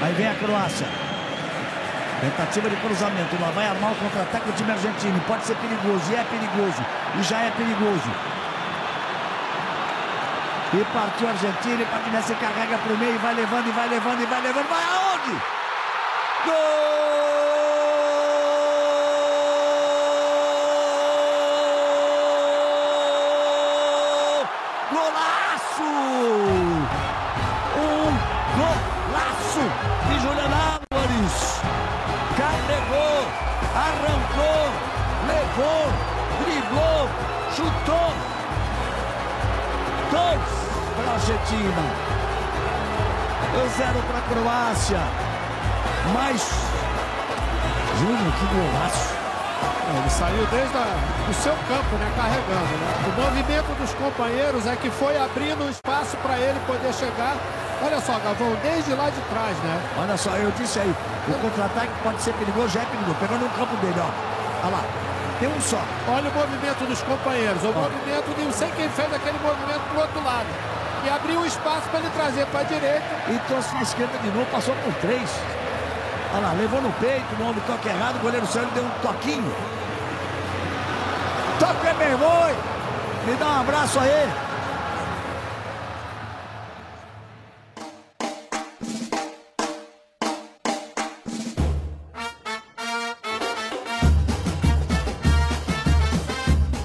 Aí vem a Croácia. Tentativa de cruzamento. Lá vai armar o contra-ataque do time argentino. Pode ser perigoso. E é perigoso. E já é perigoso. E partiu a Argentina. E Paquinés se carrega para o meio. Vai levando, e vai levando, e vai levando. Vai aonde? Gol! Argentina. Zero para a Croácia. Mais. Júnior, que golaço. Ele saiu desde o seu campo, né, carregando, né? O movimento dos companheiros é que foi abrindo espaço para ele poder chegar. Olha só, Gavão, desde lá de trás, né? Olha só, eu disse aí, o contra-ataque pode ser perigoso, já é perigoso. Pegando no campo dele, ó. Olha lá, tem um só. Olha o movimento dos companheiros, o movimento de não sei quem fez aquele movimento pro outro lado. E abriu um espaço para ele trazer para a direita. E trouxe na esquerda de novo, passou por três. Olha lá, levou no peito, no homem toque errado, o goleiro saiu, ele deu um toquinho. Toca, meu irmão! Me dá um abraço aí.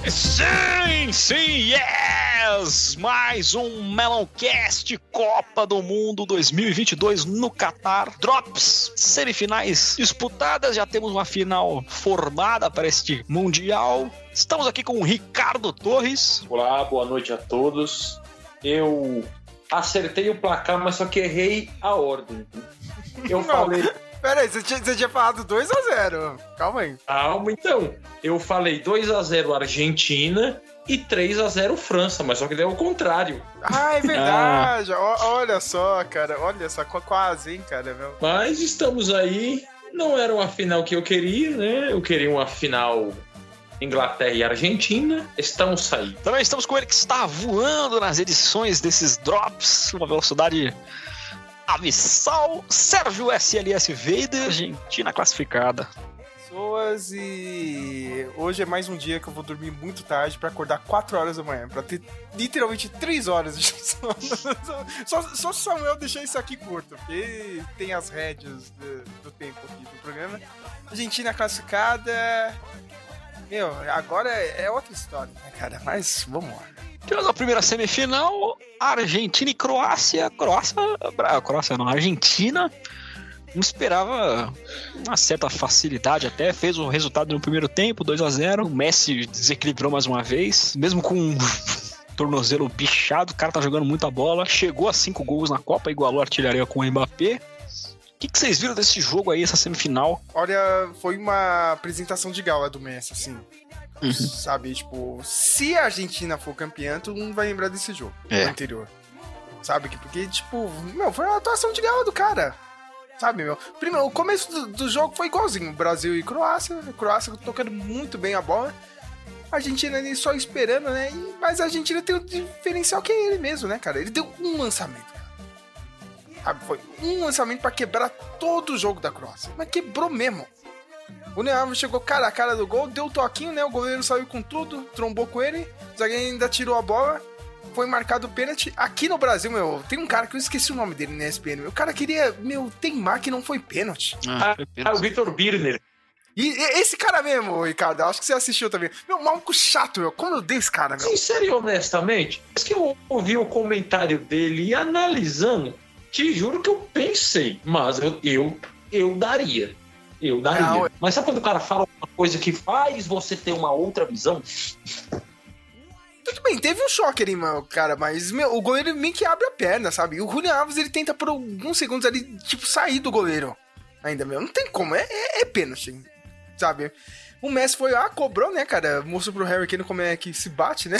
Sim, sim, yes! Mais um Meloncast Copa do Mundo 2022 no Qatar. Drops, semifinais disputadas, já temos uma final formada para este Mundial. Estamos aqui com o Ricardo Torres. Olá, boa noite a todos. Eu acertei o placar, mas só que errei a ordem. Eu Não. falei. Pera aí, você tinha, você tinha falado 2x0. Calma aí. Calma, então. Eu falei 2 a 0 Argentina e 3 a 0 França, mas só que deu o contrário. Ah, é verdade. Ó, olha só, cara. Olha só, qu- quase, hein, cara. Meu. Mas estamos aí. Não era uma final que eu queria, né? Eu queria uma final Inglaterra e Argentina. Estamos aí. Também estamos com ele que está voando nas edições desses Drops, uma velocidade abissal. Sérgio SLS Vader, Argentina classificada. Pessoas e hoje é mais um dia que eu vou dormir muito tarde pra acordar 4 horas da manhã, Pra ter literalmente 3 horas de sono. Só, só Samuel deixou isso aqui curto, porque tem as rédeas do, do tempo aqui do programa. Argentina classificada. Meu, agora é é outra história, né, cara? Mas vamos lá. Tivemos a primeira semifinal, Argentina e Croácia. Croácia, Croácia não, Argentina esperava uma certa facilidade até, fez o resultado no primeiro tempo, 2 a 0 O Messi desequilibrou mais uma vez, mesmo com um tornozelo bichado, o cara tá jogando muita bola, chegou a cinco gols na Copa, igualou a artilharia com o Mbappé. O que, que vocês viram desse jogo aí, essa semifinal? Olha, foi uma apresentação de gala do Messi, assim. Uhum. Sabe, tipo, se a Argentina for campeã, tu não vai lembrar desse jogo É. anterior. Sabe? que Porque, tipo, meu, foi uma atuação de gala do cara. Sabe, meu? Primeiro, o começo do, do jogo foi igualzinho. Brasil e Croácia. Croácia tocando muito bem a bola. Argentina ali só esperando, né? E- mas a Argentina tem o diferencial que é ele mesmo, né, cara? Ele deu um lançamento, cara. Sabe? Foi um lançamento pra quebrar todo o jogo da Croácia. Mas quebrou mesmo. O Neymar chegou cara a cara do gol, deu o toquinho, né? O goleiro saiu com tudo, trombou com ele. O zagueiro ainda tirou a bola. Foi marcado o pênalti. Aqui no Brasil, meu, tem um cara que eu esqueci o nome dele na ESPN. meu. O cara queria, meu, teimar que não foi pênalti. Ah, ah, o Vitor Birner. E e- esse cara mesmo, Ricardo, acho que você assistiu também. Meu, maluco chato, meu. Como eu dei esse cara, meu? Sincero e honestamente, depois que eu ouvi o comentário dele e analisando, te juro que eu pensei, mas eu, eu, eu daria. Eu daria. Não, Mas sabe quando o cara fala uma coisa que faz você ter uma outra visão? Tudo bem, teve um choque ali, meu, cara, mas meu, o goleiro meio que abre a perna, sabe? E o Julian Alves, ele tenta por alguns segundos ali, tipo, sair do goleiro. Ainda, meu, não tem como, é, é, é pênalti, sabe? O Messi foi lá, cobrou, né, cara? Mostrou pro Harry Kane como é que se bate, né?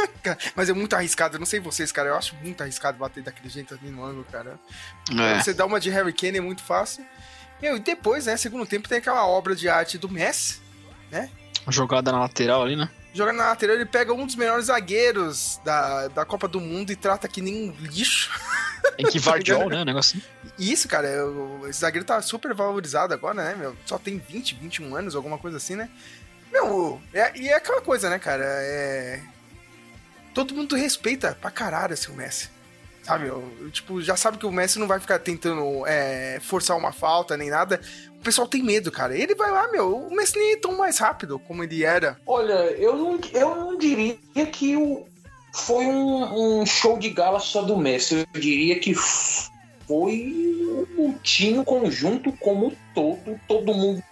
Mas é muito arriscado, eu não sei vocês, cara, eu acho muito arriscado bater daquele jeito ali no ângulo, cara. É. Você dá uma de Harry Kane é muito fácil. Meu, e depois, né, segundo tempo, tem aquela obra de arte do Messi, Jogada na lateral ali, né? Jogando na lateral, ele pega um dos melhores zagueiros da, da Copa do Mundo e trata que nem um lixo. Tem que Vardiol, né? Negócio. Isso, cara, o- esse zagueiro tá super valorizado agora, né, meu? Só tem 20, 21 anos, alguma coisa assim, né? Meu, é- e é aquela coisa, né, cara? É. Todo mundo respeita pra caralho assim, o Messi. Sabe? Eu- eu, tipo, já sabe que o Messi não vai ficar tentando é, forçar uma falta nem nada. O pessoal tem medo, cara. Ele vai lá, meu. O Messi nem é tão mais rápido como ele era. Olha, eu não, eu não diria que o, foi um, um show de gala só do Messi. Eu diria que foi um time, conjunto como todo. Todo mundo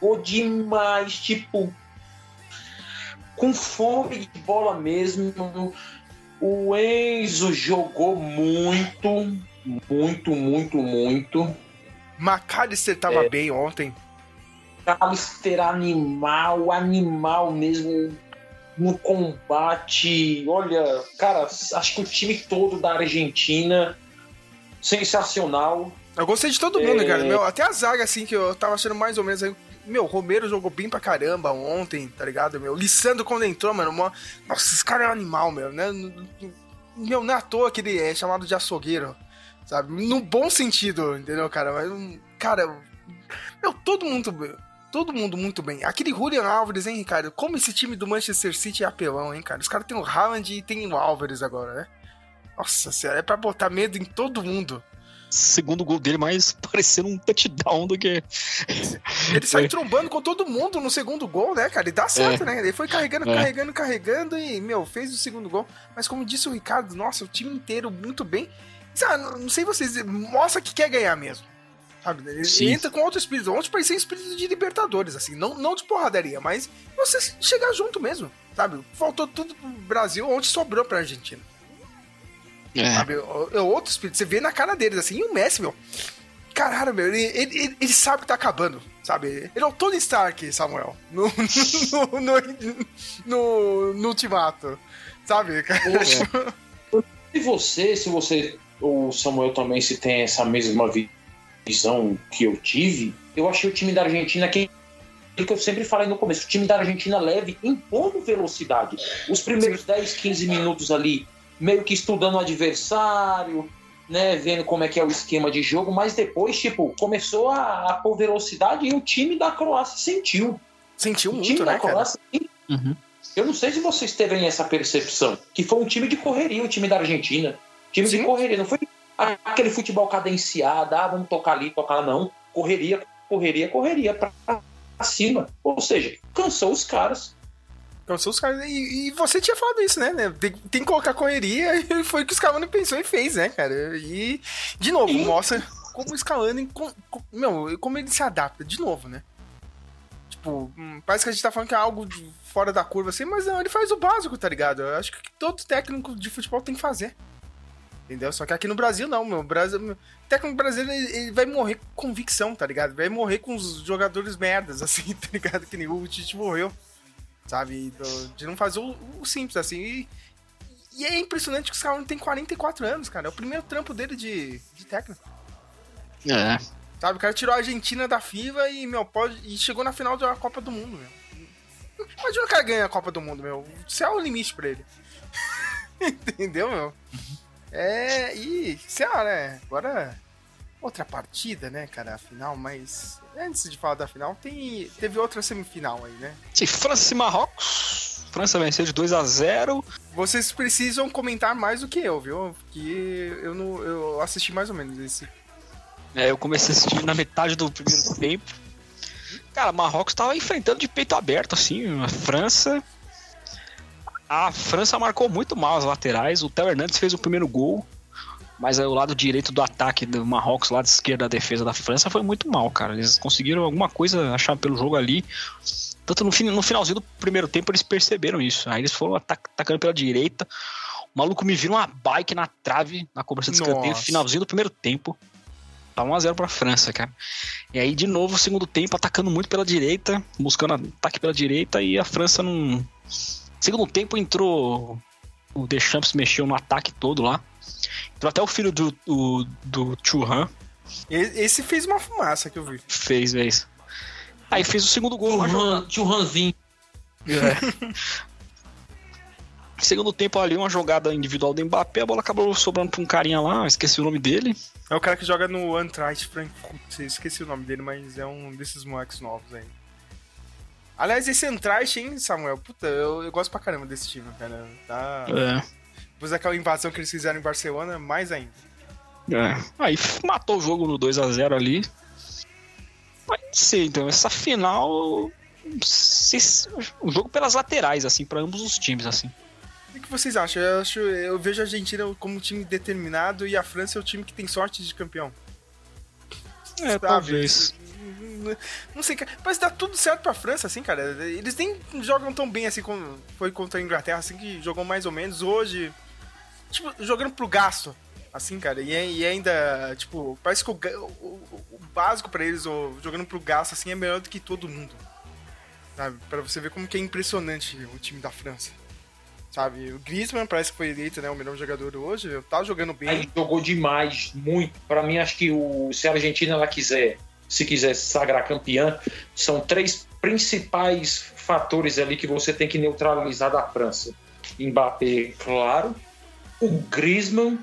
jogou demais, tipo, com fome de bola mesmo. O Enzo jogou muito, muito, muito, muito. McAllister tava É. bem ontem. Alistair animal, animal mesmo no combate. Olha, cara, acho que o time todo da Argentina sensacional. Eu gostei de todo mundo, É. cara. Meu, até a zaga, assim, que eu tava achando mais ou menos aí. Meu, Romero jogou bem pra caramba ontem, tá ligado? Meu, Lissandro quando entrou, mano. mó- Nossa, esse cara é um animal, meu, né? Meu, não é à toa que ele é chamado de açougueiro, sabe? No bom sentido, entendeu, cara? Mas, um- cara, meu, todo mundo, todo mundo muito bem. Aquele Julian Álvares, hein, Ricardo? Como esse time do Manchester City é apelão, hein, cara? Os caras têm o Haaland e tem o Álvares agora, né? Nossa senhora, é pra botar medo em todo mundo. Segundo gol dele, mais parecendo um touchdown do que. Ele sai É. trombando com todo mundo no segundo gol, né, cara? E dá certo, né? Ele foi carregando, É. carregando, carregando e, meu, fez o segundo gol. Mas como disse o Ricardo, nossa, o time inteiro muito bem. Sabe, não- sei vocês, mostra que quer ganhar mesmo. Sabe? Ele Sim. entra com outro espírito. Ontem parecia um espírito de Libertadores, assim. Não, não de porradaria, mas você chegar junto mesmo, sabe? Faltou tudo pro Brasil, ontem sobrou pra Argentina. É. Sabe? É é outro espírito. Você vê na cara deles, assim. E o Messi, meu. Caralho, meu. Ele, ele, ele- sabe que tá acabando, sabe? Ele é o Tony Stark, Samuel. No, no, no, no, no ultimato. Sabe? cara? E você, se você, ou o Samuel também, se tem essa mesma vi- visão que eu tive, eu achei o time da Argentina que aquilo que eu sempre falei no começo, o time da Argentina leve em pouco velocidade. Os primeiros 10, 15 minutos ali, meio que estudando o adversário, né, vendo como é que é o esquema de jogo, mas depois, tipo, começou a, a pôr velocidade e o time da Croácia sentiu. Sentiu O muito, time né, da cara? Croácia sentiu. Uhum. Eu não sei se vocês teve essa percepção, que foi um time de correria, o time da Argentina. Time Sim. de correria, não foi aquele futebol cadenciado, ah, vamos tocar ali, tocar lá, não. Correria, correria, correria pra cima. Ou seja, cansou os caras. Cansou os caras. E, e você tinha falado isso, né? né? Tem, tem que colocar correria e foi o que o Scaloni pensou e fez, né, cara? E, de novo, Sim. mostra como o Scaloni. com- com- meu, como ele se adapta, de novo, né? Tipo, hum, parece que a gente tá falando que é algo fora da curva assim, mas não, ele faz o básico, tá ligado? Eu acho que todo técnico de futebol tem que fazer. Entendeu? Só que aqui no Brasil, não, meu. Brasil, meu, o técnico brasileiro ele, ele vai morrer com convicção, tá ligado? Vai morrer com os jogadores merdas, assim, tá ligado? Que nem o Tite morreu sabe? Do- de não fazer o, o simples, assim. E, e é impressionante que o Scaloni tem 44 anos, cara. É o primeiro trampo dele de, de técnico. É. Sabe? O cara tirou a Argentina da FIBA e, meu, pode. E chegou na final da Copa do Mundo, meu. Imagina o cara ganhar a Copa do Mundo, meu. O céu é o limite pra ele. Entendeu, meu? É, e, sei lá, né? Agora, outra partida, né, cara, a final, mas antes de falar da final, tem, teve outra semifinal aí, né? Sim, França e Marrocos. França venceu de 2 a 0 Vocês precisam comentar mais do que eu, viu? Porque eu não eu assisti mais ou menos esse. É, eu comecei a assistir na metade do primeiro tempo. Cara, Marrocos tava enfrentando de peito aberto, assim, a França. A França marcou muito mal as laterais. O Theo Hernandes fez o primeiro gol. Mas o lado direito do ataque do Marrocos, o lado esquerdo da defesa da França, foi muito mal, cara. Eles conseguiram alguma coisa achar pelo jogo ali. Tanto no, no finalzinho do primeiro tempo eles perceberam isso. Aí eles foram atac- atacando pela direita. O maluco me vira uma bike na trave, na cobrança de escanteio, finalzinho do primeiro tempo. Tá 1x0 pra França, cara. E aí, de novo, o segundo tempo, atacando muito pela direita, buscando ataque pela direita, e a França não. Segundo tempo entrou. O Deschamps mexeu no ataque todo lá. Entrou até o filho do, do, do Churran, E- Esse fez uma fumaça que eu vi. fez, é isso. Aí fez o segundo gol. Churran, Churranzinho. É. Segundo tempo ali, uma jogada individual do Mbappé, a bola acabou sobrando pra um carinha lá, esqueci o nome dele. É o cara que joga no Eintracht Frankfurt, esqueci o nome dele, mas é um desses moleques novos aí. Aliás, esse Eintracht, hein, Samuel? Puta, eu, eu gosto pra caramba desse time, cara. Tá... É. Depois daquela invasão que eles fizeram em Barcelona, mais ainda. É. Aí matou o jogo no 2 a 0 ali. Mas não sei, então, essa final. se- O jogo pelas laterais, assim, pra ambos os times, assim. O que vocês acham? Eu, acho, eu vejo a Argentina como um time determinado e a França é o time que tem sorte de campeão. É, Sabe? talvez. Não sei, cara. Mas dá tudo certo pra França, assim, cara. Eles nem jogam tão bem assim como foi contra a Inglaterra, assim, que jogou mais ou menos. Hoje, tipo, jogando pro gasto, assim, cara. E, e ainda, tipo, parece que o, o- o- básico pra eles, o, jogando pro gasto, assim, é melhor do que todo mundo. Sabe? Pra você ver como que é impressionante o time da França. Sabe? O Griezmann parece que foi eleito, né, o melhor jogador hoje. Tá jogando bem. Aí jogou demais, muito. Pra mim, acho que o, se a Argentina ela quiser, se quiser se sagrar campeã, são três principais fatores ali que você tem que neutralizar da França. Mbappé, claro, o Griezmann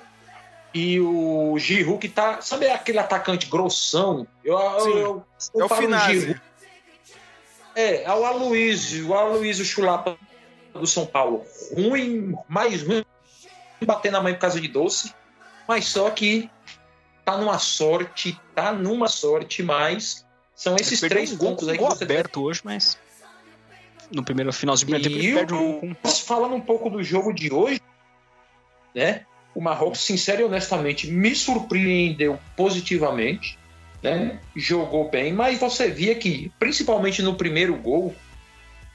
e o Giroud que tá, sabe aquele atacante grossão? Eu, eu- Sim. eu- eu É o Finazzi. Giroud. É, é o Aloysio, o Aloysio Chulapa do São Paulo. Ruim, mais ruim bater na mãe por causa de doce, mas só que tá numa sorte, tá numa sorte, mas são esses três um pontos aí que você aberto hoje, mas. No primeiro finalzinho do primeiro tempo, E ele perde um falando um pouco do jogo de hoje, né? O Marrocos, sincero e honestamente, me surpreendeu positivamente, né? Jogou bem, mas você via que, principalmente no primeiro gol,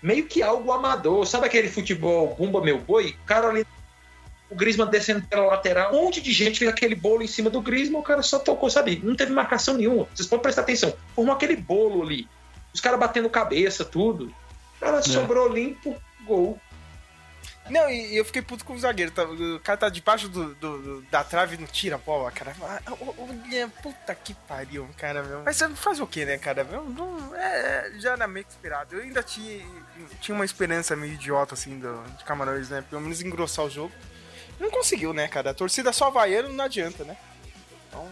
meio que algo amador. Sabe aquele futebol bumba meu boi? O cara ali, o Griezmann descendo pela lateral, um monte de gente fez aquele bolo em cima do Griezmann, o cara só tocou, sabe? Não teve marcação nenhuma. Vocês podem prestar atenção. Formou aquele bolo ali. Os caras batendo cabeça, tudo. O cara sobrou limpo, gol. Não, e e eu fiquei puto com o zagueiro. tá- o cara tá debaixo do, do- do- da trave e não tira a bola, cara. Ah, Olha, puta que pariu, cara, meu. Mas você faz o que, né, cara? Meu, não- é, já era meio que esperado. Eu ainda tinha, tinha uma esperança meio idiota, assim, do, de Camarões, né? Pelo menos engrossar o jogo. Não conseguiu, né, cara? A torcida só vaiando não adianta, né? Então.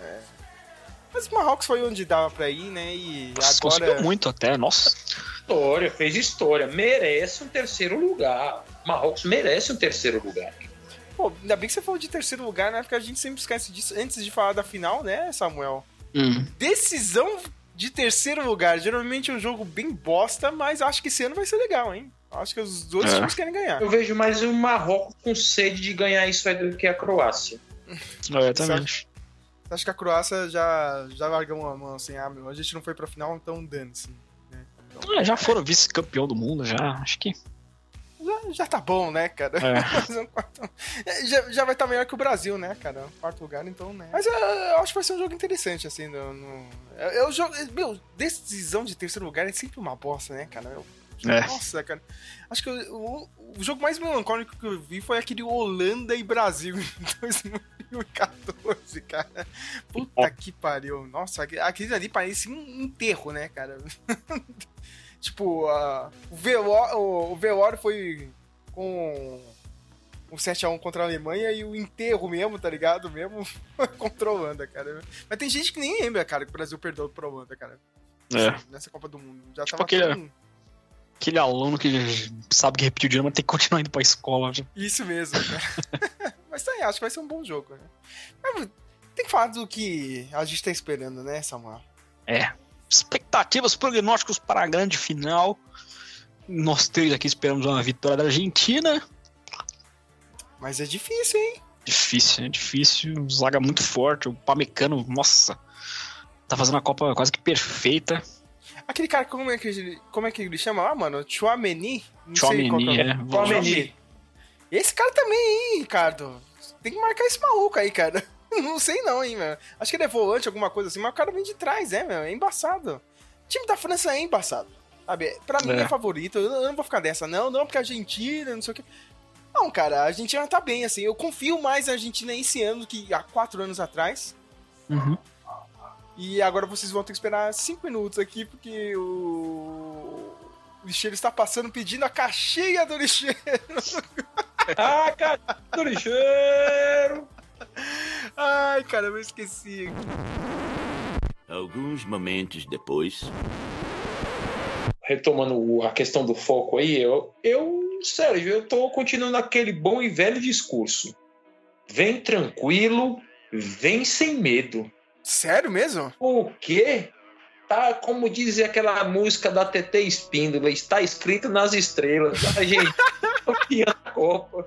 É. Mas o Marrocos foi onde dava pra ir, né? E Nossa, agora. Conseguiu muito até, nossa. História, fez história. Merece um terceiro lugar. Marrocos merece um terceiro lugar. Pô, ainda bem que você falou de terceiro lugar, né? Porque a gente sempre esquece disso antes de falar da final, né, Samuel? Hum. Decisão de terceiro lugar. Geralmente é um jogo bem bosta, mas acho que esse ano vai ser legal, hein? Acho que os dois É. times querem ganhar. Eu vejo mais o Marrocos com sede de ganhar isso aí do que a Croácia. É, também. Acho que a Croácia já, já largou uma mão assim, ah, meu, a gente não foi pra final, então dane-se. É, já foram vice-campeão do mundo, já. Acho que. já, já tá bom, né, cara? É. Quarto- É, já, já vai estar melhor que o Brasil, né, cara? Quarto lugar, então, né? Mas eu, eu acho que vai ser um jogo interessante, assim. No, no... Eu, eu jogo, meu, decisão de terceiro lugar é sempre uma bosta, né, cara? Eu- É. Nossa, cara. Acho que o, o- o jogo mais melancólico que eu vi foi aquele Holanda e Brasil em 2014, cara. Puta que pariu. Nossa, aqu- aquele ali parecia um enterro, né, cara? tipo, a- o, velório, o, o velório foi com um 7x1 contra a Alemanha e o enterro mesmo, tá ligado? Mesmo contra a Holanda, cara. Mas tem gente que nem lembra, cara, que o Brasil perdeu pra Holanda, cara. É. Nessa Copa do Mundo. Já Tipo tava aquele- tão- Aquele aluno que sabe que repetiu o dia, mas tem que continuar indo pra escola. já. Isso mesmo, cara. Mas tá aí, acho que vai ser um bom jogo, né? Mas tem que falar do que a gente tá esperando, né, Samuel? É. Expectativas prognósticos para a grande final. Nós três aqui esperamos uma vitória da Argentina. Mas é difícil, hein? Difícil, é difícil. Zaga muito forte. O Pamecano, nossa. Tá fazendo a Copa quase que perfeita. Aquele cara, como é que ele, como é que ele chama lá, mano? Chouameni? Não Chouameni, é. é. Chouameni. Esse cara também, hein, Ricardo? Tem que marcar esse maluco aí, cara. Não sei não, hein, meu. Acho que ele é volante, alguma coisa assim, mas o cara vem de trás, é, meu. É embaçado. O time da França é embaçado. Sabe? Pra mim É. é favorito. Eu não vou ficar dessa, não. Não, porque a Argentina, não sei o que. Não, cara, a Argentina tá bem, assim. Eu confio mais na Argentina esse ano do que há quatro anos atrás. Uhum. E agora vocês vão ter que esperar cinco minutos aqui, porque o. O lixeiro está passando pedindo a caixinha do lixeiro. ah, cara, do lixeiro! Ai, cara, eu esqueci. Alguns momentos depois. Retomando a questão do foco aí, eu, eu Sérgio, eu tô continuando aquele bom e velho discurso. Vem tranquilo, vem sem medo. Sério mesmo? O quê? Tá, como diz aquela música da TT Espíndola, está escrito nas estrelas. A gente campeã da Copa.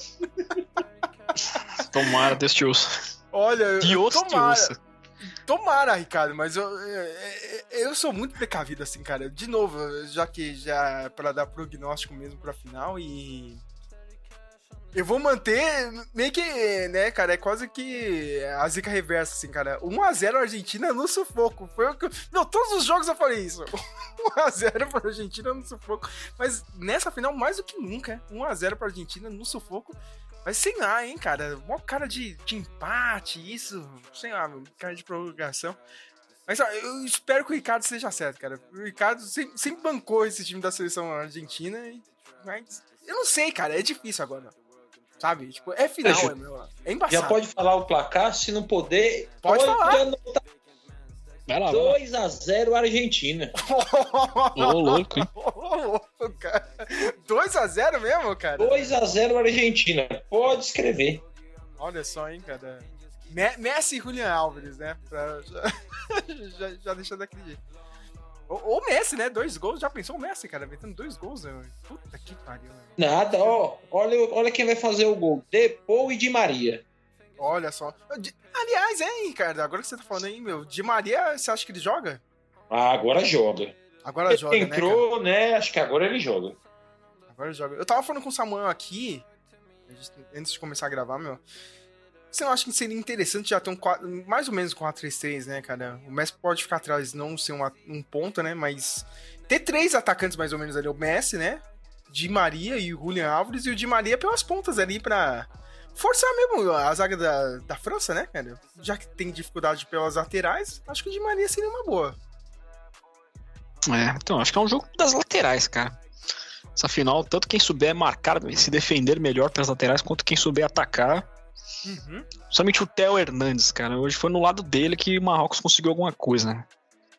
Tomara, Deus te ouça. Olha, Deus tomara. te ouça. Tomara, Ricardo, mas eu, eu, eu, sou muito precavido assim, cara. De novo, já que já é para dar prognóstico mesmo pra final e. Eu vou manter meio que, né, cara, é quase que a zica reversa, assim, cara. 1x0 Argentina no sufoco. Foi o que. Não, todos os jogos eu falei isso. 1x0 pra Argentina no sufoco. Mas nessa final, mais do que nunca, 1x0 pra Argentina no sufoco. Mas sei lá, hein, cara. Mó cara de, de empate, isso. Sei lá, cara de prorrogação. Mas eu espero que o Ricardo seja certo, cara. O Ricardo sempre, sempre bancou esse time da seleção argentina. Mas eu não sei, cara. É difícil agora. Sabe? Tipo, é final, é, meu, é embaçado. Já pode falar o placar, se não poder. Pode, pode falar. Anotar. Vai lá, 2x0 Argentina. Ô, louco, hein? Ô, louco, cara. 2x0 mesmo, cara? 2x0 Argentina. Pode escrever. Olha só, hein, cara. Messi e Julian Álvares, né? Pra, já, já, já deixando daquele jeito. Ou Messi, né? Dois gols. Já pensou o Messi, cara? Metendo dois gols, né? Puta que pariu. Né? Nada, ó. Olha, olha quem vai fazer o gol. Depois de Maria. Olha só. Aliás, hein, Ricardo? Agora que você tá falando aí, meu, de Maria, você acha que ele joga? Ah, agora joga. Agora ele joga, entrou, né, né? Acho que agora ele joga. Agora ele joga. Eu tava falando com o Samuel aqui, antes de começar a gravar, meu. Você não acha que seria interessante já ter um 4, mais ou menos 4-3-3, né, cara? O Messi pode ficar atrás, não ser uma, um ponta, né? Mas ter três atacantes mais ou menos ali. O Messi, né? Di Maria e o Julian Álvares. E o Di Maria pelas pontas ali pra forçar mesmo a zaga da, da França, né, cara? Já que tem dificuldade pelas laterais, acho que o Di Maria seria uma boa. É, então, acho que é um jogo das laterais, cara. Essa final, tanto quem souber marcar, se defender melhor pelas laterais, quanto quem souber atacar. Uhum. Somente o Theo Hernandes, cara. Hoje foi no lado dele que o Marrocos conseguiu alguma coisa, né?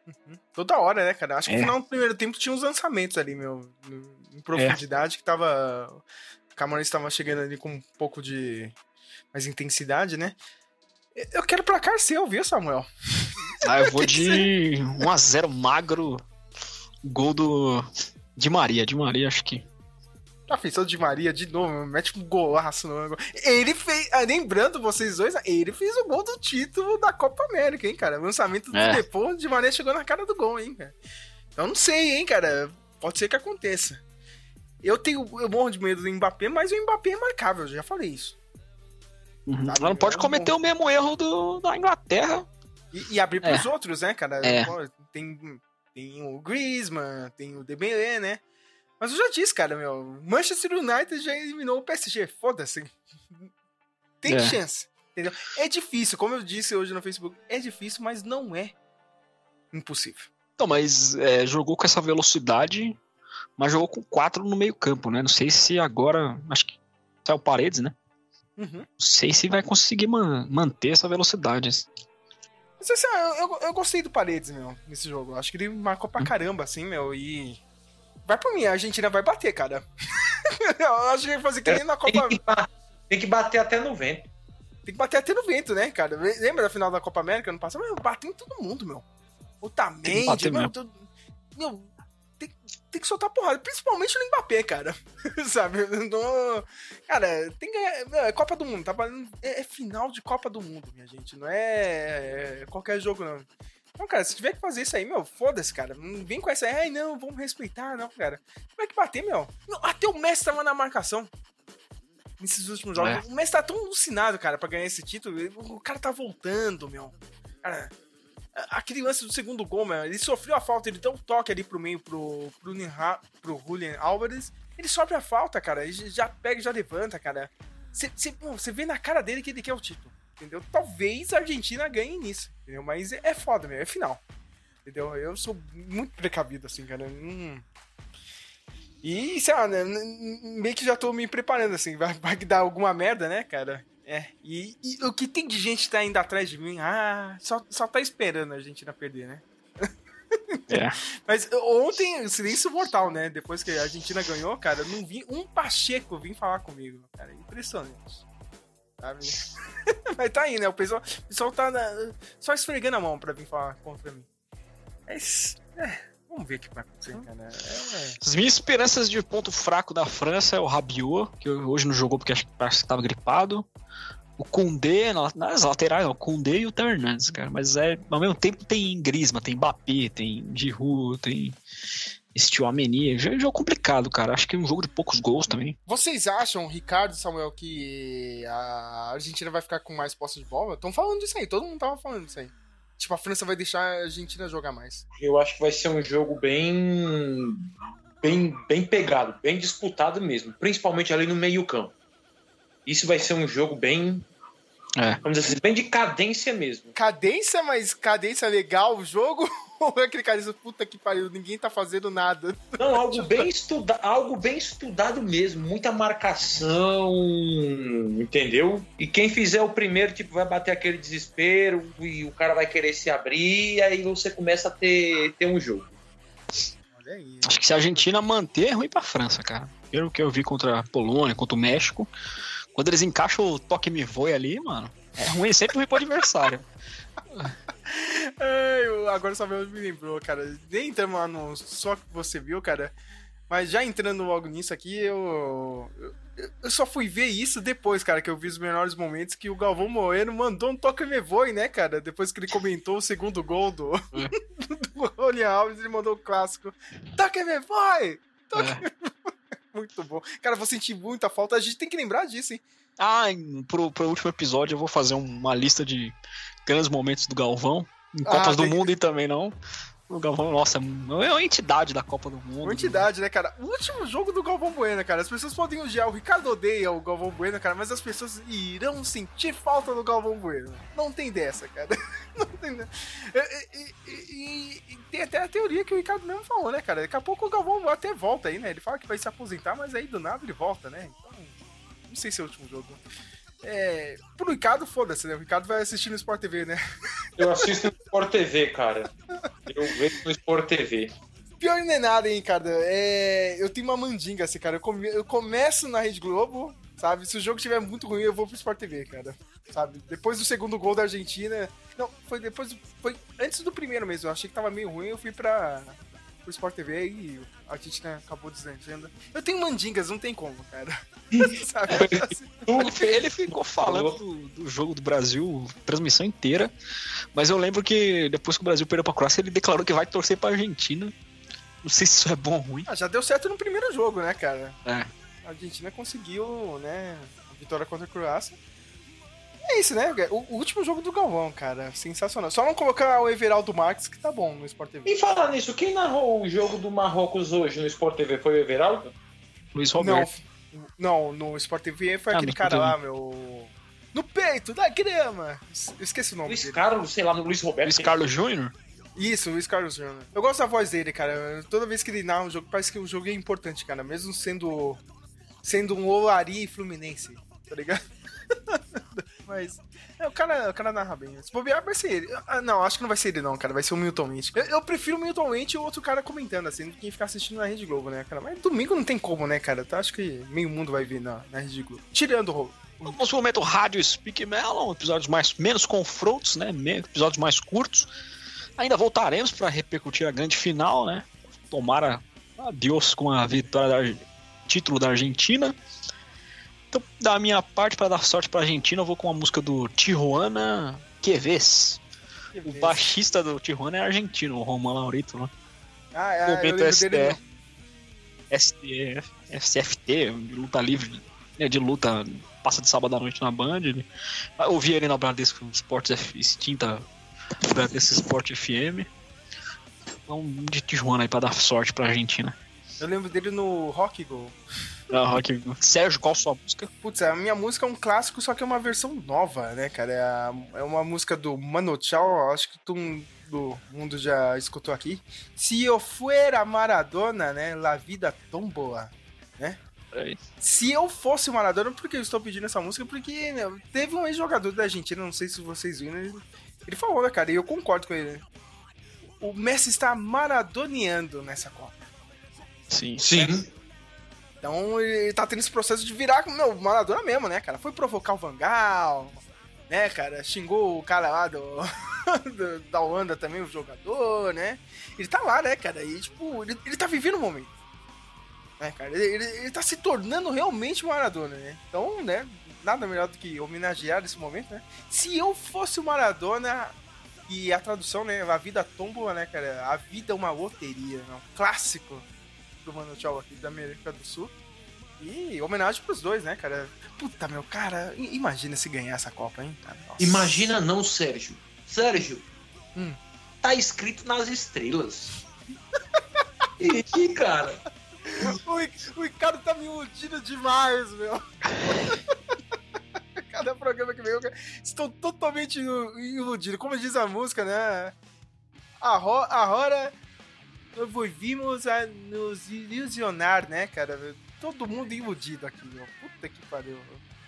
Uhum. Toda hora, né, cara? Acho que É. no final do primeiro tempo tinha uns lançamentos ali, meu, em profundidade, que tava. O Camarões estava chegando ali com um pouco de mais intensidade, né? Eu quero placar seu, viu, Samuel? Ah, eu vou de 1x0 magro. Gol do. De Maria, de Maria, acho que. Já fez o de Maria de novo, mete um golaço no ângulo. Ele fez. ah, lembrando vocês dois, ele fez o gol do título da Copa América, hein, cara? Lançamento do É. depois, de Maria chegou na cara do gol, hein, cara? Então não sei, hein, cara. Pode ser que aconteça. Eu tenho. Eu morro de medo do Mbappé, mas o Mbappé é marcável, eu já falei isso. Ela não pode cometer o mesmo erro do, da Inglaterra. E, e abrir pros outros, né, cara? É. Tem, tem o Griezmann, tem o Dembélé, né? Mas eu já disse, cara, meu, Manchester United já eliminou o PSG, foda-se. Tem É. chance, entendeu? É difícil, como eu disse hoje no Facebook, é difícil, mas não é impossível. Então, mas é, jogou com essa velocidade, mas jogou com quatro no meio campo, né? Não sei se agora. Acho que saiu Paredes, né? Uhum. Não sei se vai conseguir man- manter essa velocidade. Mas, assim, eu, eu, eu gostei do Paredes, meu, nesse jogo. Acho que ele marcou pra caramba, assim, meu, e... Vai por mim, a Argentina vai bater, cara. eu acho que ele vai fazer que nem na Tem Copa... que, ba- tem que bater até no vento. Tem que bater até no vento, né, cara? Lembra da final da Copa América ano passado? Meu, bateu em todo mundo, meu. O que Tamendi, bater meu, todo- meu, tem, tem que soltar porrada, principalmente no Mbappé, cara. Sabe? Não- cara, tem que ganhar. É Copa do Mundo, tá é, é final de Copa do Mundo, minha gente. Não é, é qualquer jogo, não. Não, cara, se tiver que fazer isso aí, meu, foda-se, cara. Não vem com essa, ai, não, vamos respeitar, não, cara. Como é que bater, meu? Até o Messi tava na marcação. Nesses últimos jogos. É. O Messi tá tão alucinado, cara, pra ganhar esse título. O cara tá voltando, meu. Cara, a- aquele lance do segundo gol, meu, ele sofreu a falta, ele deu um toque ali pro meio pro, pro, Ninha- pro Julian Álvares. Ele sofre a falta, cara. Ele já pega e já levanta, cara. Você vê na cara dele que ele quer o título. Entendeu? Talvez a Argentina ganhe nisso. Entendeu? Mas é, é foda, meu. É final. Entendeu? Eu sou muito precavido, assim, cara. Hum. E, sei lá, né, meio que já tô me preparando, assim, vai, vai dar alguma merda, né, cara? É, e, e, o que tem de gente tá indo atrás de mim, ah, só, só tá esperando a Argentina perder, né? É. Mas ontem, silêncio mortal, né? Depois que a Argentina ganhou, cara, eu não vi um Pacheco vir falar comigo. Cara, impressionante. Sabe? Mas tá aí, né? O pessoal, o pessoal tá na, só esfregando a mão pra vir falar contra mim. Mas, é, vamos ver o que vai acontecer, cara. É, As minhas esperanças de ponto fraco da França é o Rabiot, que hoje não jogou porque acho que tava gripado. O Koundé, nas laterais, o Koundé e o Theo Hernandes, cara. Mas é, ao mesmo tempo tem Grisma, tem Mbappé, tem Giroud, tem esse tio Ameni. É um jogo complicado, cara. Acho que é um jogo de poucos gols também. Vocês acham, Ricardo e Samuel, que a Argentina vai ficar com mais posse de bola? Estão falando disso aí, todo mundo tava falando disso aí. Tipo, a França vai deixar a Argentina jogar mais. Eu acho que vai ser um jogo bem. bem, bem pegado, bem disputado mesmo. Principalmente ali no meio-campo. Isso vai ser um jogo bem. É. Vamos dizer assim, bem de cadência mesmo. Cadência, mas cadência legal o jogo? Ou é aquele cara puta que pariu, ninguém tá fazendo nada? Não, algo bem, estuda algo bem estudado mesmo. Muita marcação, entendeu? E quem fizer o primeiro, tipo, vai bater aquele desespero e o cara vai querer se abrir, e aí você começa a ter, ter um jogo. Aí. Acho que se a Argentina manter, é ruim pra França, cara. Pelo que eu vi contra a Polônia, contra o México. Quando eles encaixam o toque me voe ali, mano, é ruim, sempre ruim pro adversário. É, agora só me lembrou, cara. Nem entramos lá no só que você viu, cara. Mas já entrando logo nisso aqui, eu, eu, eu, só fui ver isso depois, cara, que eu vi os menores momentos que o Galvão Moeno mandou um toque me voe, né, cara? Depois que ele comentou o segundo gol do, é. do Rony Alves, ele mandou o clássico: Toque me voe! Toque é. me voe! Muito bom. Cara, vou sentir muita falta. A gente tem que lembrar disso, hein? Ah, pro, pro último episódio eu vou fazer uma lista de grandes momentos do Galvão. Em Copas ah, do Mundo e também não. O Galvão, nossa, é uma entidade da Copa do Mundo. Uma entidade, né, cara? O último jogo do Galvão Bueno, cara. As pessoas podem odiar. O Ricardo odeia o Galvão Bueno, cara, mas as pessoas irão sentir falta do Galvão Bueno. Não tem dessa, cara. Não tem dessa. E, e, e, e, tem até a teoria que o Ricardo mesmo falou, né, cara? Daqui a pouco o Galvão até volta aí, né? Ele fala que vai se aposentar, mas aí do nada ele volta, né? Então, não sei se é o último jogo. É, pro Ricardo, foda-se, né? O Ricardo vai assistir no Sport TV, né? Eu assisto no Sport TV, cara. Eu vejo no Sport TV. Pior não é nada, hein, cara. É, eu tenho uma mandinga, assim, cara. Eu, come... eu começo na Rede Globo, sabe? Se o jogo estiver muito ruim, eu vou pro Sport TV, cara. Sabe? Depois do segundo gol da Argentina. Não, foi depois. Foi antes do primeiro mesmo. Eu achei que tava meio ruim, eu fui pra, pro Sport TV e a gente né, acabou deslanchando. Eu tenho mandingas, não tem como, cara. ele, ele, ficou falando do, do, jogo do Brasil, transmissão inteira, mas eu lembro que depois que o Brasil perdeu pra Croácia, ele declarou que vai torcer pra Argentina. Não sei se isso é bom ou ruim. Ah, já deu certo no primeiro jogo, né, cara? É. A Argentina conseguiu, né, a vitória contra a Croácia. É isso, né? O, último jogo do Galvão, cara. Sensacional. Só não colocar o Everaldo Marques, que tá bom no Sport TV. E falar nisso, quem narrou o jogo do Marrocos hoje no Sport TV foi o Everaldo? Luiz Roberto. Não, não no Sport TV foi ah, aquele cara lá, meu. No peito da grama! esqueci o nome Luiz dele. Carlos, sei lá, no Luiz Roberto. Luiz Carlos Júnior? Isso, Luiz Carlos Júnior. Eu gosto da voz dele, cara. Toda vez que ele narra um jogo, parece que o jogo é importante, cara. Mesmo sendo. sendo um Olari Fluminense, tá ligado? Mas. É, o, cara, o cara narra bem. Se bobear, vai ser ele. Ah, não, acho que não vai ser ele, não, cara. Vai ser o Milton Witt. Eu, eu, prefiro o Milton Witt e o outro cara comentando, assim, do que ficar assistindo na Rede Globo, né, cara? Mas domingo não tem como, né, cara? Tá, acho que meio mundo vai vir na, na Rede Globo. Tirando o. Vamos pro momento Rádio Speak Melon, episódios mais menos confrontos, né? Episódios mais curtos. Ainda voltaremos para repercutir a grande final, né? Tomara adeus com a vitória do título da Argentina. Então, da minha parte, para dar sorte pra Argentina, eu vou com a música do Tijuana Queves. O baixista do Tijuana é argentino, o Roman Laurito, né? Ah, é, Momento STF, STF, SFT, de luta livre, né, de luta, passa de sábado à noite na Band. Né? Eu vi ele na Bradesco Sports Extinta, Bradesco Sport FM. Então, de Tijuana aí pra dar sorte pra Argentina. Eu lembro dele no Rock Go. Não, Rock. Sérgio, qual sua música? Putz, a minha música é um clássico, só que é uma versão nova, né, cara? É, a- é uma música do Mano Chao, acho que todo mundo já escutou aqui. Se eu fuera Maradona, né, la vida tão boa. Aí. Se eu fosse o Maradona, por que eu estou pedindo essa música? Porque né, teve um ex-jogador da Argentina, não sei se vocês viram, ele, ele falou, né, cara, e eu concordo com ele. O Messi está maradoneando nessa Copa. Sim. Sim. Então ele tá tendo esse processo de virar, meu, Maradona mesmo, né, cara? Foi provocar o Vangal, né, cara? Xingou o cara lá do, do- da Holanda também, o jogador, né? Ele tá lá, né, cara? E, tipo, ele, ele tá vivendo o momento. Né, cara? Ele, ele, ele tá se tornando realmente Maradona, né? Então, né, nada melhor do que homenagear esse momento, né? Se eu fosse o Maradona, e a tradução, né, a vida tomboa, né, cara? A vida é uma loteria, né? Um clássico do Mano Tchau aqui da América do Sul. E homenagem pros dois, né, cara? Puta, meu, cara, imagina se ganhar essa Copa, hein? Nossa. Imagina não, Sérgio. Sérgio, Hum. tá escrito nas estrelas. E, cara, O, o Ricardo tá me iludindo demais, meu. Cada programa que vem, eu estou totalmente ilu- iludido. Como diz a música, né? Arro- Agora nós volvimos a nos ilusionar, né, cara? Todo mundo iludido aqui, meu. Puta que pariu.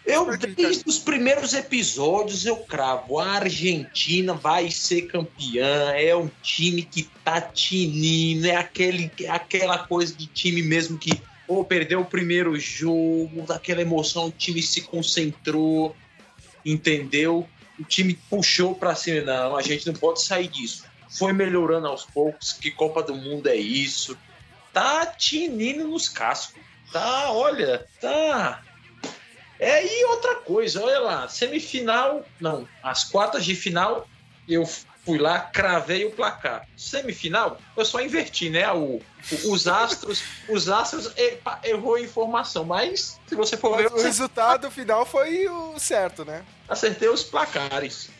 eu desde os primeiros episódios eu cravo, a Argentina vai ser campeã, é um time que tá tinindo, é aquele, aquela coisa de time mesmo que ou perdeu o primeiro jogo, daquela emoção, o time se concentrou, entendeu? O time puxou pra cima, não, a gente não pode sair disso. Foi melhorando aos poucos, que Copa do Mundo é isso. Tá tinindo nos cascos. Tá, olha, tá. É, e outra coisa, olha lá, semifinal, não, as quartas de final, eu fui lá, cravei o placar. Semifinal, eu só inverti, né? O, o- os astros, os astros errou a informação, mas se você for ver, Mas o eu resultado final foi o certo, né? acertei os placares.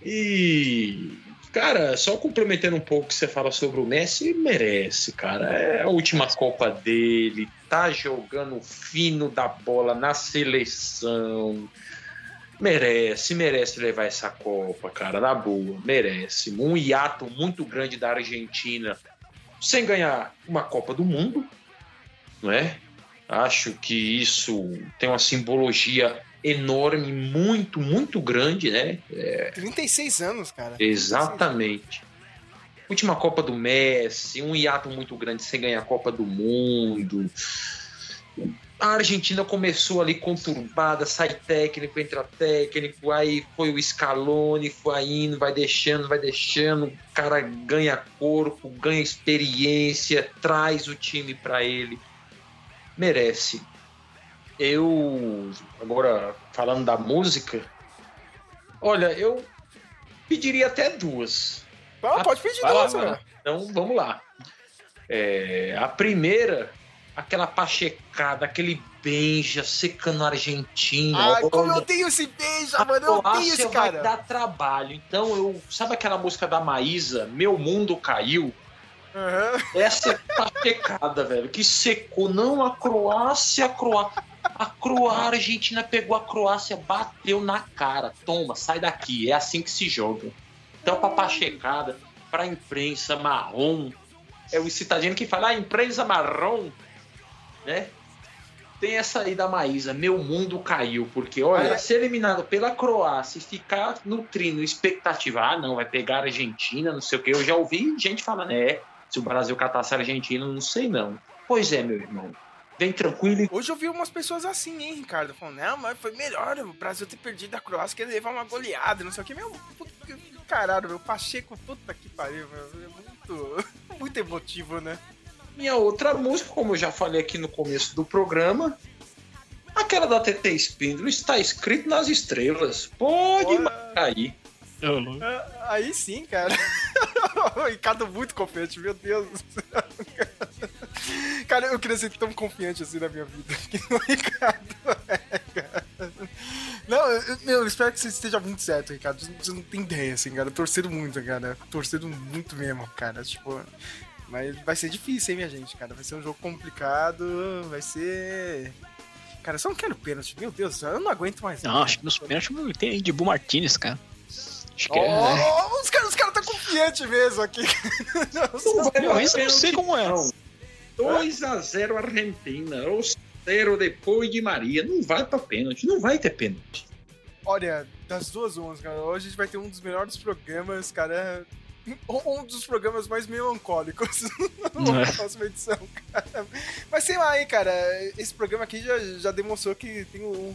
E, cara, só complementando um pouco o que você fala sobre o Messi, merece, cara. É a última Copa dele, tá jogando fino da bola na seleção. Merece, merece levar essa Copa, cara, na boa, merece. Um hiato muito grande da Argentina sem ganhar uma Copa do Mundo, não é? Acho que isso tem uma simbologia enorme, muito, muito grande, né? 36 anos, cara. Exatamente. Última Copa do Messi, um hiato muito grande sem ganhar a Copa do Mundo. A Argentina começou ali conturbada, sai técnico, entra técnico, aí foi o Scaloni, foi indo, vai deixando, vai deixando, o cara ganha corpo, ganha experiência, traz o time para ele. Merece. Eu, agora falando da música, olha, eu pediria até duas. Ah, pode pedir Vai duas, vai lá. cara. Então vamos lá. É, a primeira, aquela pachecada, aquele Benja secando a Argentina. Ai, como Olha, eu tenho esse beijo, a mano. Eu tenho esse vai cara. dar trabalho. Então eu. Sabe aquela música da Maísa, Meu Mundo Caiu? Aham. Essa é pachecada, velho. Que secou. Não, a Croácia, a Croácia. A Croácia, a Argentina pegou a Croácia, bateu na cara. Toma, sai daqui. É assim que se joga. Então, pra pachecada, pra imprensa marrom. É o citadino que fala, ah, imprensa marrom, né? Tem essa aí da Maísa, meu mundo caiu, porque olha, ser eliminado pela Croácia e ficar nutrindo expectativa, ah, não, vai pegar a Argentina, não sei o que. Eu já ouvi gente falando, é, se o Brasil catasse a Argentina, não sei não. Pois é, meu irmão. Vem tranquilo Hoje eu vi umas pessoas assim, hein, Ricardo? Falando, não, mas foi melhor o Brasil ter perdido a Croácia que ele levar uma goleada, não sei o que. Meu, caralho, meu, Pacheco, puta que pariu, meu. É muito, muito emotivo, né? Minha outra música, como eu já falei aqui no começo do programa, aquela da TT Espíndola está escrito nas estrelas. Pode Olha. aí. Ah, Aí sim, cara. Ricardo muito confiante, meu Deus do céu. Cara, eu queria ser tão confiante assim na minha vida. Que o Ricardo é, cara. Não, eu, meu, eu espero que você esteja muito certo, Ricardo. Você não tem ideia, assim, cara. Torcendo muito, cara. Torcendo muito mesmo, cara. Tipo. Mas vai ser difícil, hein, minha gente, cara. Vai ser um jogo complicado, vai ser. Cara, eu só não quero pênalti. Meu Deus, eu não aguento mais. Não, acho que nos pênaltis tem aí de Bu Martinez, cara. Acho que Oh, é. os caras os cara tá confiantes mesmo aqui. Não Não, dar isso eu não sei como é. não. 2x0 Argentina. O zero depois de Maria. Não vai pra pênalti. Não vai ter pênalti. Olha, das duas umas, cara. Hoje a gente vai ter um dos melhores programas, cara. Um dos programas mais melancólicos na É. próxima edição, cara. Mas sei lá, hein, cara. Esse programa aqui já, já demonstrou que tem um,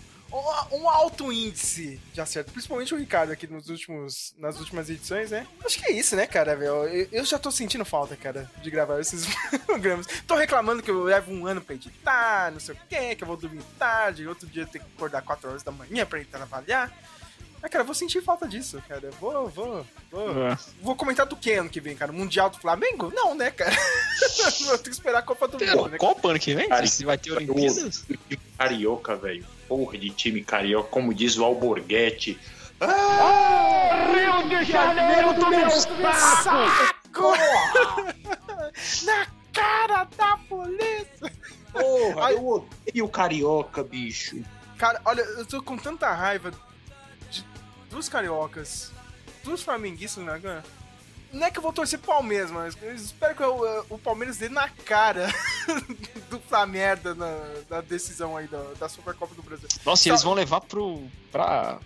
um, alto índice de acerto. Principalmente o Ricardo aqui nos últimos, nas últimas edições, né? Acho que é isso, né, cara, velho? Eu, eu já tô sentindo falta, cara, de gravar esses programas. Tô reclamando que eu levo um ano pra editar, não sei o quê, que eu vou dormir tarde, outro dia eu tenho que acordar 4 horas da manhã pra ir trabalhar. Mas, cara, eu vou sentir falta disso, cara. Vou, vou, vou. É. Vou comentar do que ano que vem, cara? Mundial do Flamengo? Não, né, cara? Vou ter que esperar a Copa do Mundo, né? Copa ano que vem? Cara, Se vai ter Olimpíadas? Carioca, velho. Porra de time carioca, como diz o Alborguete. Ah, Na cara da polícia! porra, Ai. eu odeio o carioca, bicho. Cara, olha, eu tô com tanta raiva de, dos cariocas, dos flamenguistas, né, cara? Não é que eu vou torcer pro Palmeiras, mas eu espero que eu, o Palmeiras dê na cara do Flamengo na, na decisão aí da, da Supercopa do Brasil. Nossa, e eles vão levar pro. pra.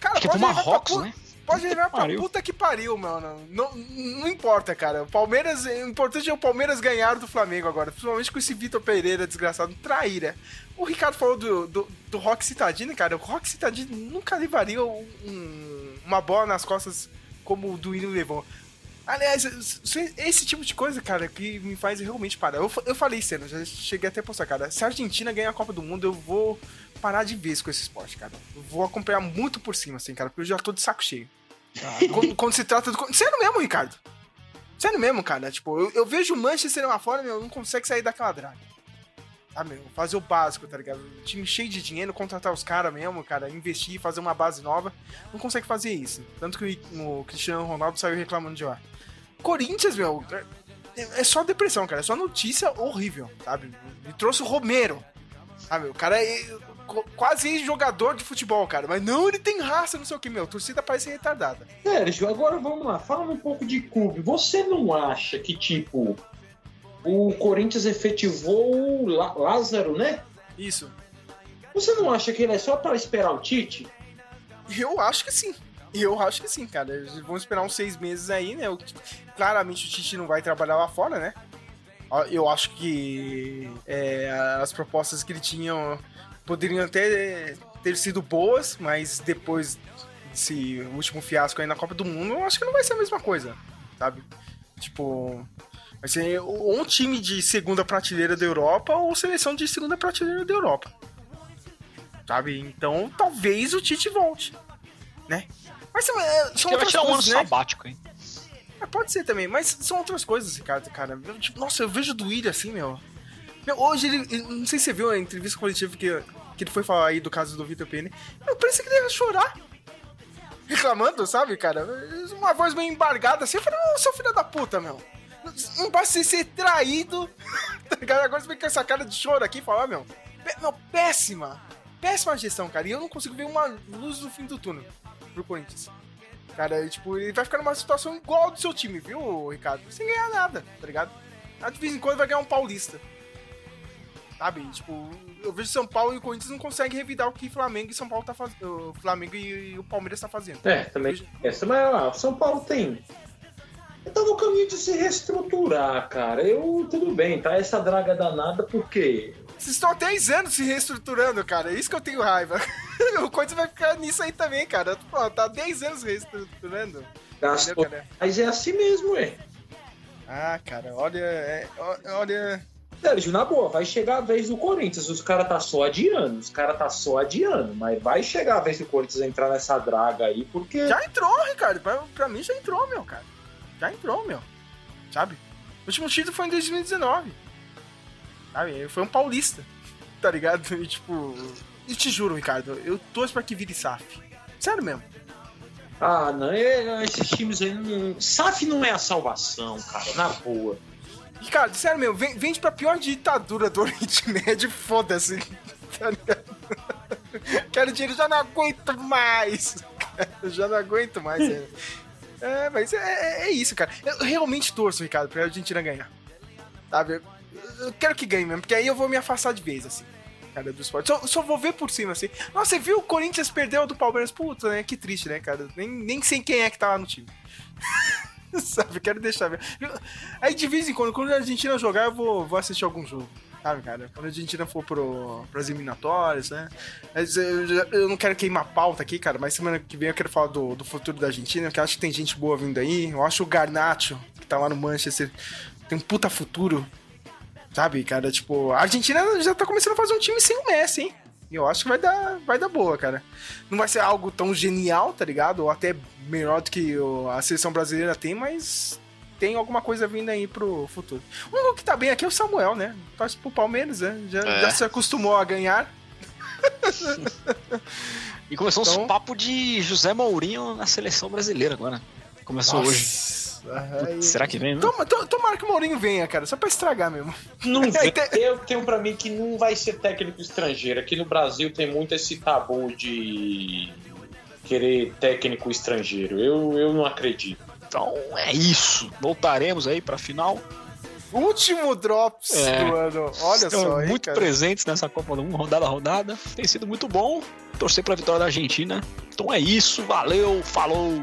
Cara, Acho que é pro pra Marrocos, pu- né? Pode levar pra puta que pariu, mano. Não, não importa, cara. O Palmeiras, o importante é o Palmeiras ganhar do Flamengo agora. Principalmente com esse Vitor Pereira desgraçado, traíra. O Ricardo falou do, do, do Rock Citadini, cara. O Rock Citadini nunca levaria um- uma bola nas costas como o Duílio levou. Aliás, esse tipo de coisa, cara, que me faz realmente parar. Eu, eu falei isso, eu já cheguei até a postar, cara. Se a Argentina ganhar a Copa do Mundo, eu vou parar de vez com esse esporte, cara. Eu vou acompanhar muito por cima, assim, cara, porque eu já tô de saco cheio. quando, quando se trata do. Sério mesmo, Ricardo? Sério mesmo, cara. Tipo, eu, eu vejo o Manchester lá fora, meu, não consegue sair daquela draga. Ah, meu, fazer o básico, tá ligado? Um time cheio de dinheiro, contratar os caras mesmo, cara, investir, fazer uma base nova. Não consegue fazer isso. Tanto que o, Cristiano Ronaldo saiu reclamando de lá. Corinthians, meu, é, é só depressão, cara. É só notícia horrível, sabe? Me trouxe o Romero. Ah, meu, o cara é quase jogador de futebol, cara. Mas não, ele tem raça, não sei o que, meu. A torcida parece retardada. Sérgio, agora vamos lá, fala um pouco de clube. Você não acha que, tipo, o Corinthians efetivou o Lá- Lázaro, né? Isso. Você não acha que ele é só para esperar o Tite? Eu acho que sim. Eu acho que sim, cara. Eles vão esperar uns seis meses aí, né? Claramente o Tite não vai trabalhar lá fora, né? Eu acho que é, as propostas que ele tinha poderiam até ter sido boas, mas depois desse último fiasco aí na Copa do Mundo, eu acho que não vai ser a mesma coisa, sabe? Tipo, vai ser ou um time de segunda prateleira da Europa ou seleção de segunda prateleira da Europa. Sabe? Então talvez o Tite volte, né? Mas é, são que vai outras tirar um ano coisas, né? sabático, hein? É, pode ser também, mas são outras coisas, Ricardo, cara. Eu, tipo, nossa, eu vejo do Willian assim, meu. Meu, hoje ele, ele- Não sei se você viu a entrevista coletiva que, que ele foi falar aí do caso do Vitor Pene. Eu pensei que ele ia chorar. Reclamando, sabe, cara? Uma voz meio embargada assim. Eu falei, ô, seu filho da puta, meu. Não basta você ser traído. tá ligado? Agora você vem com essa cara de choro aqui e falar, meu. Pé- Meu, péssima. Péssima gestão, cara. E eu não consigo ver uma luz no fim do túnel pro Corinthians. Cara, tipo, ele vai ficar numa situação igual do seu time, viu, Ricardo? Sem ganhar nada, tá ligado? Ah, De vez em quando vai ganhar um paulista. Sabe? Tipo, eu vejo São Paulo e o Corinthians não conseguem revidar o que Flamengo e São Paulo tá fazendo. O Flamengo e o Palmeiras tá fazendo. É, também. Essa, mas ah, o São Paulo tem. Tá no caminho de se reestruturar, cara. Eu, tudo bem, tá essa draga danada, porque Vocês estão há 10 anos se reestruturando, cara. É isso que eu tenho raiva. o Corinthians vai ficar nisso aí também, cara. Pô, tá há 10 anos reestruturando. gastou. Entendeu, cara? Mas é assim mesmo, é. Ah, cara, olha. é, olha. Sérgio, na boa, vai chegar a vez do Corinthians. Os caras tá só adiando. Os caras tá só adiando. Mas vai chegar a vez do Corinthians entrar nessa draga aí, porque. Já entrou, Ricardo. Pra, pra mim já entrou, meu, cara. Já entrou, meu. Sabe? O último título foi em 2019. Sabe? Foi um paulista. Tá ligado? E tipo. E te juro, Ricardo, eu torço pra que vire SAF. Sério mesmo. Ah, não, é- esses times aí não. SAF não é a salvação, cara, na boa. Ricardo, sério mesmo, vende pra pior ditadura do Oriente Médio, foda-se. Tá ligado? Quero dinheiro, já não aguento mais. Já não aguento mais. É, mas é, é, é isso, cara. Eu realmente torço, Ricardo, pra Argentina ganhar. Sabe? Eu quero que ganhe mesmo, porque aí eu vou me afastar de vez, assim. Cara, do esporte. Só, só vou ver por cima, assim. Nossa, você viu o Corinthians perdeu do Palmeiras? Puta, né? Que triste, né, cara? Nem, nem sei quem é que tá lá no time. Sabe, quero deixar ver. Aí de vez em quando, quando a Argentina jogar, eu vou, vou assistir algum jogo. Sabe, cara? Quando a Argentina for pro, pras eliminatórias, né? Mas eu, eu, não quero queimar pauta aqui, cara, mas semana que vem eu quero falar do, do futuro da Argentina, que eu acho que tem gente boa vindo aí. Eu acho o Garnacho, que tá lá no Manchester, tem um puta futuro. Sabe, cara? Tipo, a Argentina já tá começando a fazer um time sem o Messi, hein? E eu acho que vai dar, vai dar boa, cara. Não vai ser algo tão genial, tá ligado? Ou até melhor do que a seleção brasileira tem, mas tem alguma coisa vindo aí pro futuro. O único que tá bem aqui é o Samuel, né? Torce pro Palmeiras, né? Já, é. já se acostumou a ganhar. e começou então... uns papos de José Mourinho na seleção brasileira agora. Começou Nossa. hoje. Putz, será que vem? Toma, to, tomara que o Mourinho venha, cara, só pra estragar mesmo. Não vem. Eu tenho pra mim que não vai ser técnico estrangeiro. Aqui no Brasil tem muito esse tabu de querer técnico estrangeiro. Eu, eu não acredito. Então é isso. Voltaremos aí pra final. Último Drops é, do ano. Olha Estão só. muito hein, presentes nessa Copa do Mundo, rodada a rodada. Tem sido muito bom. Torcer pra vitória da Argentina. Então é isso. Valeu. Falou.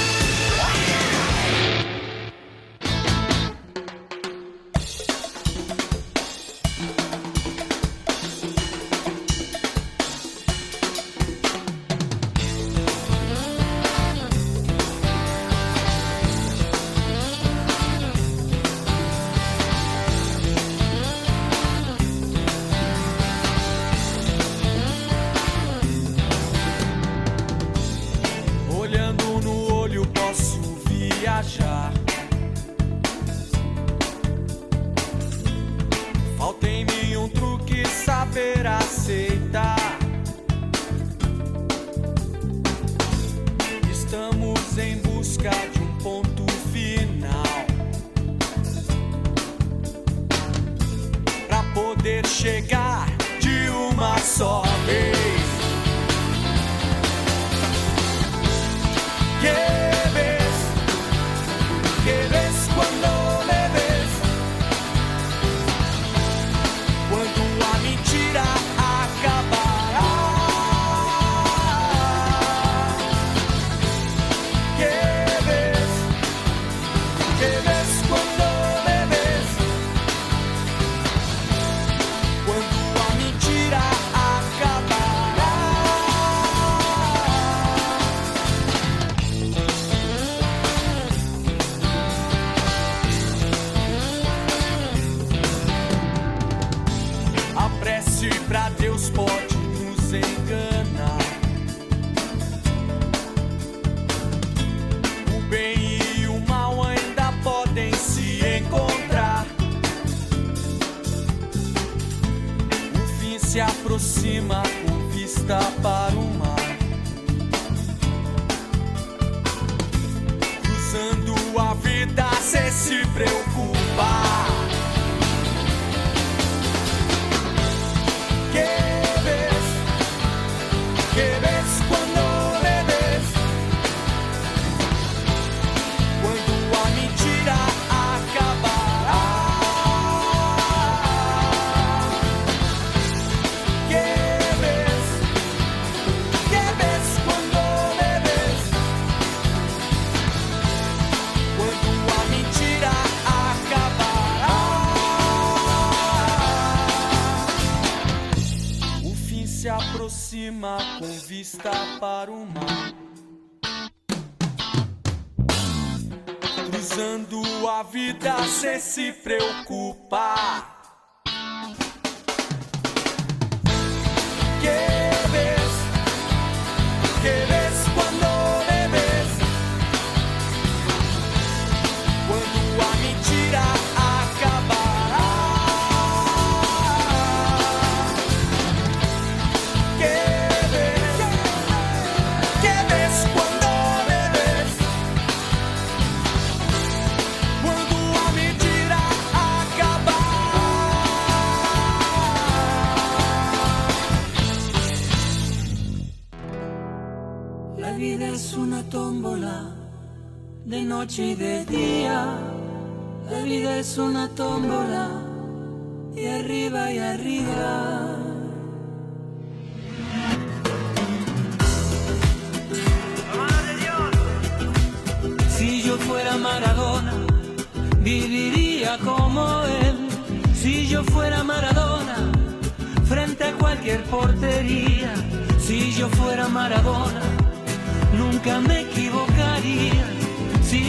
Se pra Deus pode nos enganar. O bem e o mal ainda podem se encontrar. O fim se aproxima com vista para o mar. Cruzando a vida sem se preocupar. que ves, que ves. cima com vista para o mar. Cruzando a vida sem se preocupar. De noche y de día. La vida es una tómbola, y arriba y arriba. Si yo fuera Maradona, viviría como él. Si yo fuera Maradona, frente a cualquier portería. Si yo fuera Maradona, nunca me equivocaría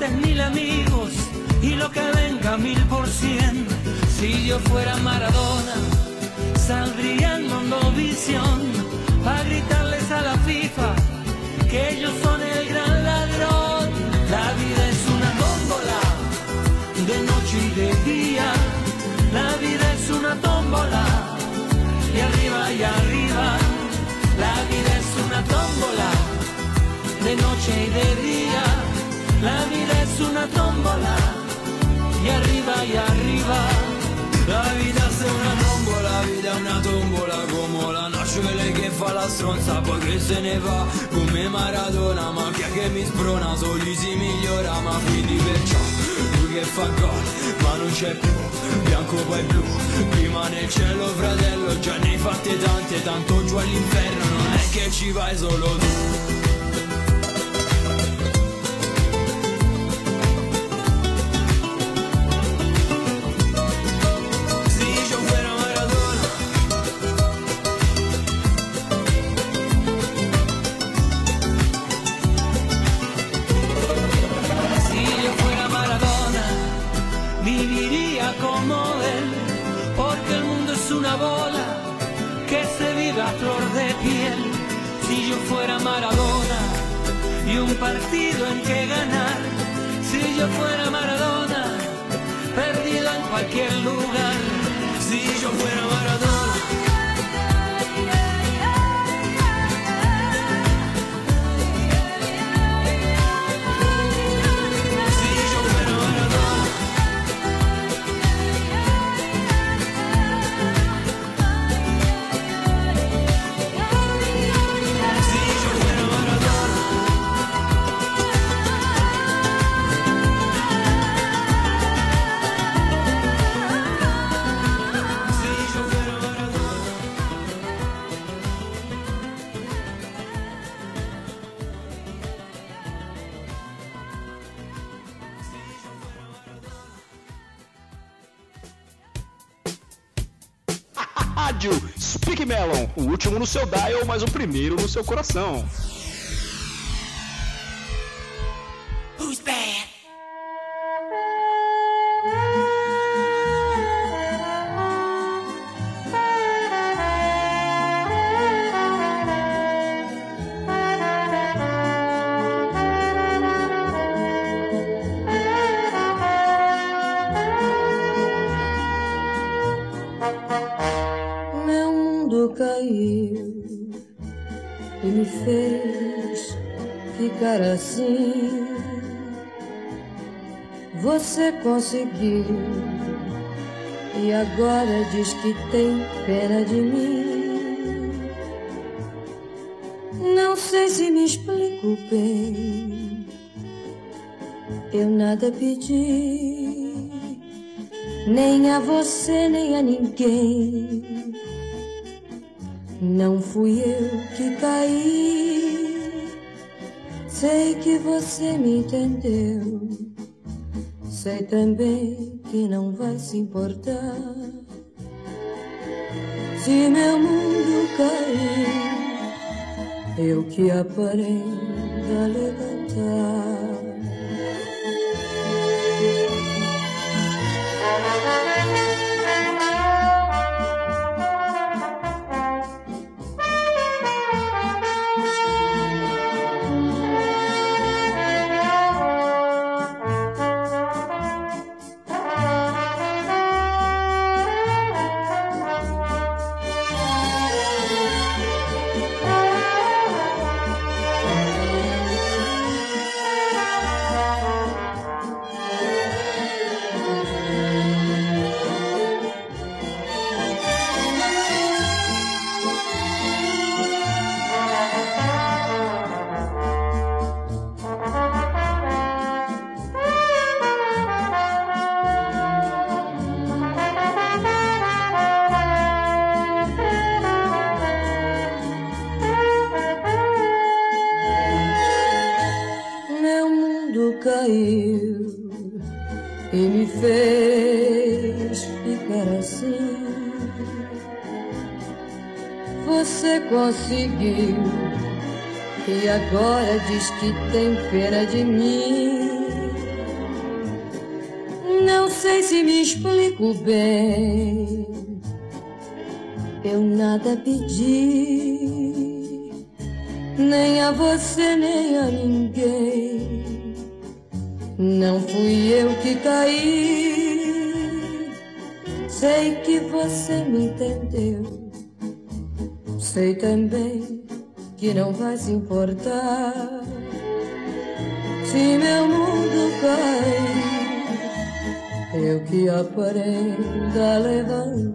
mil amigos y lo que venga mil por cien. Si yo fuera Maradona, saldría en visión para gritarles a la FIFA que ellos son el gran ladrón. La vida es una tómbola, de noche y de día. La vida es una tómbola, y arriba y arriba. La vida es una tómbola, de noche y de día. La vida es una tómbola y arriba y arriba. La vita è una tombola, la vita è una tombola Come la nascere che fa la stronza Poi che se ne va come Maradona Ma chi è che mi sprona, soli si migliora Ma quindi perciò lui che fa gol Ma non c'è più, bianco poi blu Prima nel cielo fratello, già ne hai fatte tante Tanto giù all'inferno non è che ci vai solo tu no seu dial, mas o primeiro no seu coração. Conseguiu. E agora diz que tem pena de mim. Não sei se me explico bem. eu nada pedi, nem a você, nem a ninguém. Não fui eu que caí, sei que você me entendeu. Sei também que não vai se importar se meu mundo cair, eu que aprenda a levantar. E agora diz que tem pena de mim. Não sei se me explico bem. Eu nada pedi, nem a você, nem a ninguém. Não fui eu que caí. Sei que você me entendeu. Sei também que não vai se importar se meu mundo cair. Eu que aprenda a levantar.